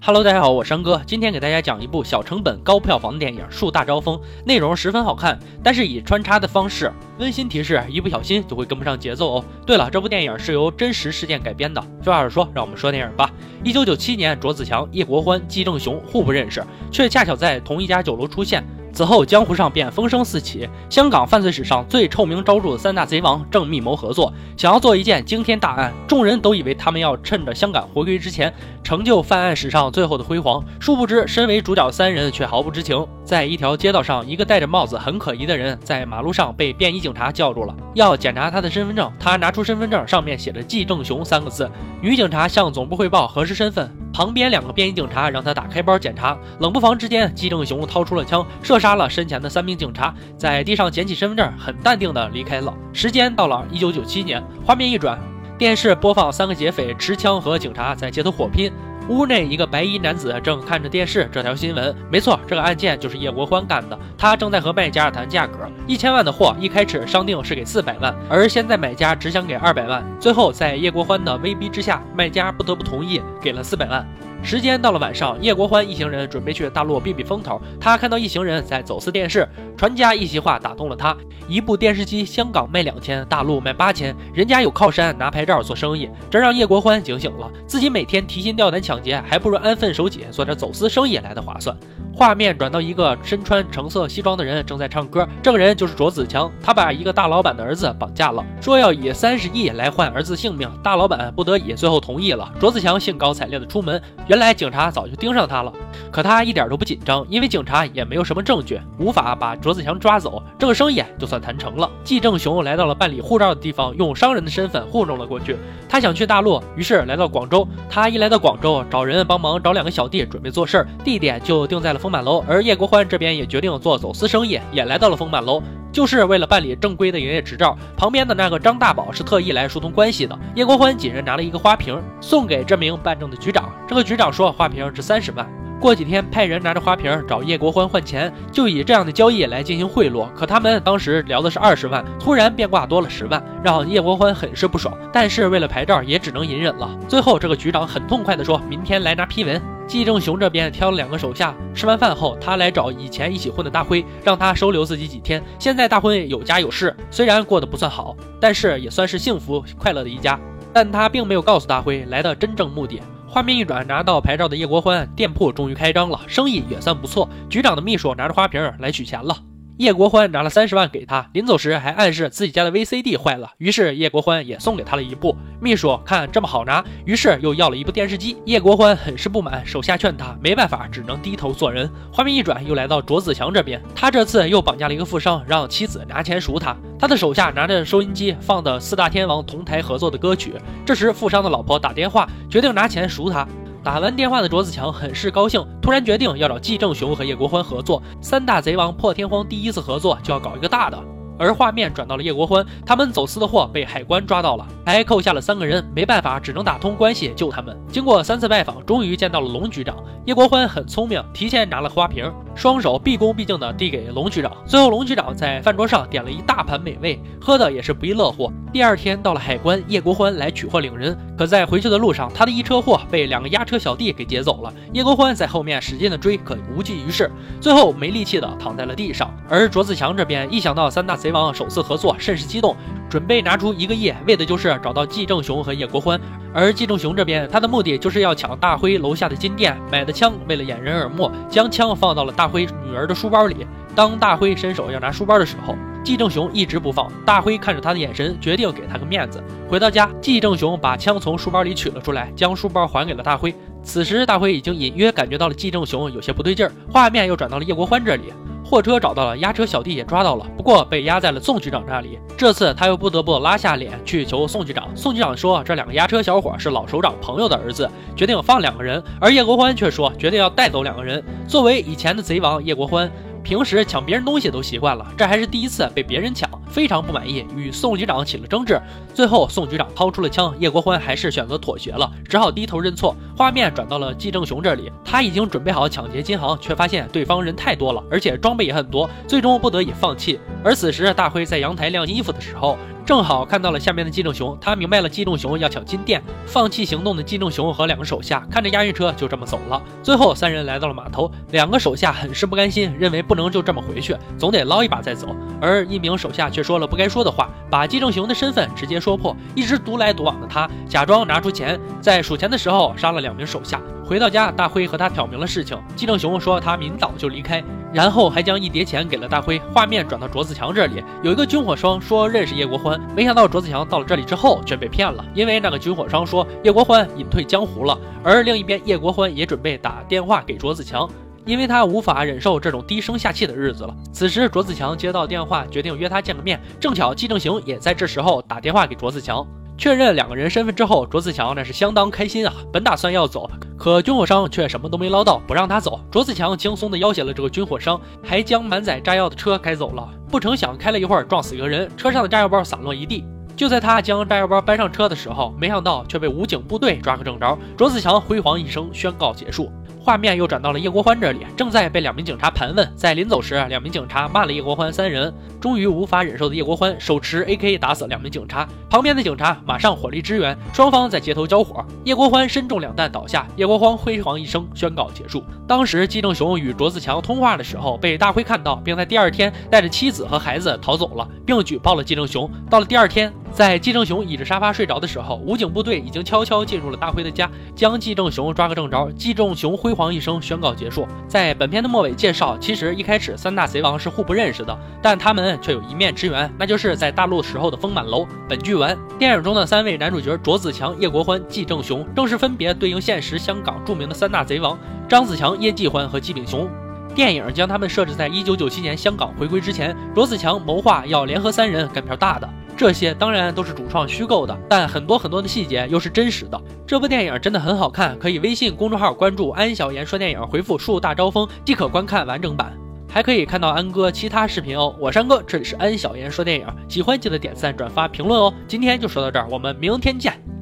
Hello，大家好，我是山哥，今天给大家讲一部小成本高票房的电影《树大招风》，内容十分好看，但是以穿插的方式。温馨提示：一不小心就会跟不上节奏哦。对了，这部电影是由真实事件改编的。废话少说，让我们说电影吧。一九九七年，卓子强、叶国欢、季正雄互不认识，却恰巧在同一家酒楼出现。此后，江湖上便风声四起，香港犯罪史上最臭名昭著的三大贼王正密谋合作，想要做一件惊天大案。众人都以为他们要趁着香港回归之前，成就犯案史上最后的辉煌。殊不知，身为主角三人却毫不知情。在一条街道上，一个戴着帽子、很可疑的人在马路上被便衣警察叫住了，要检查他的身份证。他拿出身份证，上面写着“季正雄”三个字。女警察向总部汇报核实身份。旁边两个便衣警察让他打开包检查，冷不防之间，季正雄掏出了枪，射杀了身前的三名警察，在地上捡起身份证，很淡定的离开了。时间到了一九九七年，画面一转，电视播放三个劫匪持枪和警察在街头火拼。屋内一个白衣男子正看着电视，这条新闻没错，这个案件就是叶国欢干的。他正在和卖家谈价格，一千万的货一开始商定是给四百万，而现在买家只想给二百万。最后在叶国欢的威逼之下，卖家不得不同意给了四百万。时间到了晚上，叶国欢一行人准备去大陆避避风头。他看到一行人在走私电视，传家一席话打动了他：一部电视机香港卖两千，大陆卖八千，人家有靠山，拿牌照做生意。这让叶国欢警醒了，自己每天提心吊胆抢劫，还不如安分守己做点走私生意来的划算。画面转到一个身穿橙色西装的人正在唱歌，这个人就是卓子强。他把一个大老板的儿子绑架了，说要以三十亿来换儿子性命。大老板不得已，最后同意了。卓子强兴高采烈的出门，原来警察早就盯上他了。可他一点都不紧张，因为警察也没有什么证据，无法把卓子强抓走。这个生意就算谈成了。季正雄来到了办理护照的地方，用商人的身份糊弄了过去。他想去大陆，于是来到广州。他一来到广州，找人帮忙，找两个小弟准备做事儿，地点就定在了丰满楼。而叶国欢这边也决定做走私生意，也来到了丰满楼，就是为了办理正规的营业执照。旁边的那个张大宝是特意来疏通关系的。叶国欢几人拿了一个花瓶，送给这名办证的局长。这个局长说，花瓶值三十万。过几天派人拿着花瓶找叶国欢换钱，就以这样的交易来进行贿赂。可他们当时聊的是二十万，突然变卦多了十万，让叶国欢很是不爽。但是为了牌照，也只能隐忍了。最后这个局长很痛快的说：“明天来拿批文。”季正雄这边挑了两个手下，吃完饭后，他来找以前一起混的大辉，让他收留自己几天。现在大辉有家有室，虽然过得不算好，但是也算是幸福快乐的一家。但他并没有告诉大辉来的真正目的。画面一转，拿到牌照的叶国欢店铺终于开张了，生意也算不错。局长的秘书拿着花瓶来取钱了。叶国欢拿了三十万给他，临走时还暗示自己家的 VCD 坏了，于是叶国欢也送给他了一部。秘书看这么好拿，于是又要了一部电视机。叶国欢很是不满，手下劝他，没办法，只能低头做人。画面一转，又来到卓子强这边，他这次又绑架了一个富商，让妻子拿钱赎他。他的手下拿着收音机放的四大天王同台合作的歌曲。这时富商的老婆打电话，决定拿钱赎他。打完电话的卓子强很是高兴，突然决定要找季正雄和叶国欢合作。三大贼王破天荒第一次合作，就要搞一个大的。而画面转到了叶国欢，他们走私的货被海关抓到了，还扣下了三个人，没办法，只能打通关系救他们。经过三次拜访，终于见到了龙局长。叶国欢很聪明，提前拿了花瓶，双手毕恭毕敬地递给龙局长。最后，龙局长在饭桌上点了一大盘美味，喝的也是不亦乐乎。第二天到了海关，叶国欢来取货领人，可在回去的路上，他的一车货被两个押车小弟给劫走了。叶国欢在后面使劲的追，可无济于事，最后没力气的躺在了地上。而卓子强这边一想到三大贼王首次合作，甚是激动，准备拿出一个亿，为的就是找到季正雄和叶国欢。而季正雄这边，他的目的就是要抢大辉楼下的金店买的枪，为了掩人耳目，将枪放到了大辉女儿的书包里。当大辉伸手要拿书包的时候，季正雄一直不放。大辉看着他的眼神，决定给他个面子。回到家，季正雄把枪从书包里取了出来，将书包还给了大辉。此时，大辉已经隐约感觉到了季正雄有些不对劲儿。画面又转到了叶国欢这里。货车找到了，押车小弟也抓到了，不过被压在了宋局长那里。这次他又不得不拉下脸去求宋局长。宋局长说，这两个押车小伙是老首长朋友的儿子，决定放两个人。而叶国欢却说，决定要带走两个人。作为以前的贼王，叶国欢。平时抢别人东西都习惯了，这还是第一次被别人抢，非常不满意，与宋局长起了争执。最后，宋局长掏出了枪，叶国欢还是选择妥协了，只好低头认错。画面转到了季正雄这里，他已经准备好抢劫金行，却发现对方人太多了，而且装备也很多，最终不得已放弃。而此时，大辉在阳台晾衣服的时候，正好看到了下面的季正雄，他明白了季正雄要抢金店，放弃行动的季正雄和两个手下看着押运车就这么走了。最后三人来到了码头，两个手下很是不甘心，认为不能就这么回去，总得捞一把再走。而一名手下却说了不该说的话，把季正雄的身份直接说破。一直独来独往的他，假装拿出钱，在数钱的时候杀了两名手下。回到家，大辉和他挑明了事情。季正雄说他明早就离开，然后还将一叠钱给了大辉。画面转到卓子强这里，有一个军火商说认识叶国欢，没想到卓子强到了这里之后却被骗了，因为那个军火商说叶国欢隐退江湖了。而另一边，叶国欢也准备打电话给卓子强，因为他无法忍受这种低声下气的日子了。此时，卓子强接到电话，决定约他见个面。正巧季正雄也在这时候打电话给卓子强。确认两个人身份之后，卓子强那是相当开心啊！本打算要走，可军火商却什么都没捞到，不让他走。卓子强轻松的要挟了这个军火商，还将满载炸药的车开走了。不成想开了一会儿，撞死一个人，车上的炸药包散落一地。就在他将炸药包搬上车的时候，没想到却被武警部队抓个正着。卓子强辉煌一声，宣告结束。画面又转到了叶国欢这里，正在被两名警察盘问。在临走时，两名警察骂了叶国欢三人。终于无法忍受的叶国欢手持 AK 打死两名警察，旁边的警察马上火力支援，双方在街头交火。叶国欢身中两弹倒下，叶国欢辉煌一声宣告结束。当时季正雄与卓自强通话的时候，被大辉看到，并在第二天带着妻子和孩子逃走了，并举报了季正雄。到了第二天。在季正雄倚着沙发睡着的时候，武警部队已经悄悄进入了大辉的家，将季正雄抓个正着。季正雄辉煌一声宣告结束。在本片的末尾介绍，其实一开始三大贼王是互不认识的，但他们却有一面之缘，那就是在大陆时候的丰满楼。本剧完，电影中的三位男主角卓子强、叶国欢、季正雄，正是分别对应现实香港著名的三大贼王张子强、叶继欢和季炳雄。电影将他们设置在一九九七年香港回归之前，卓子强谋划要联合三人干票大的。这些当然都是主创虚构的，但很多很多的细节又是真实的。这部电影真的很好看，可以微信公众号关注安小言说电影，回复“树大招风”即可观看完整版，还可以看到安哥其他视频哦。我是安哥，这里是安小言说电影，喜欢记得点赞、转发、评论哦。今天就说到这儿，我们明天见。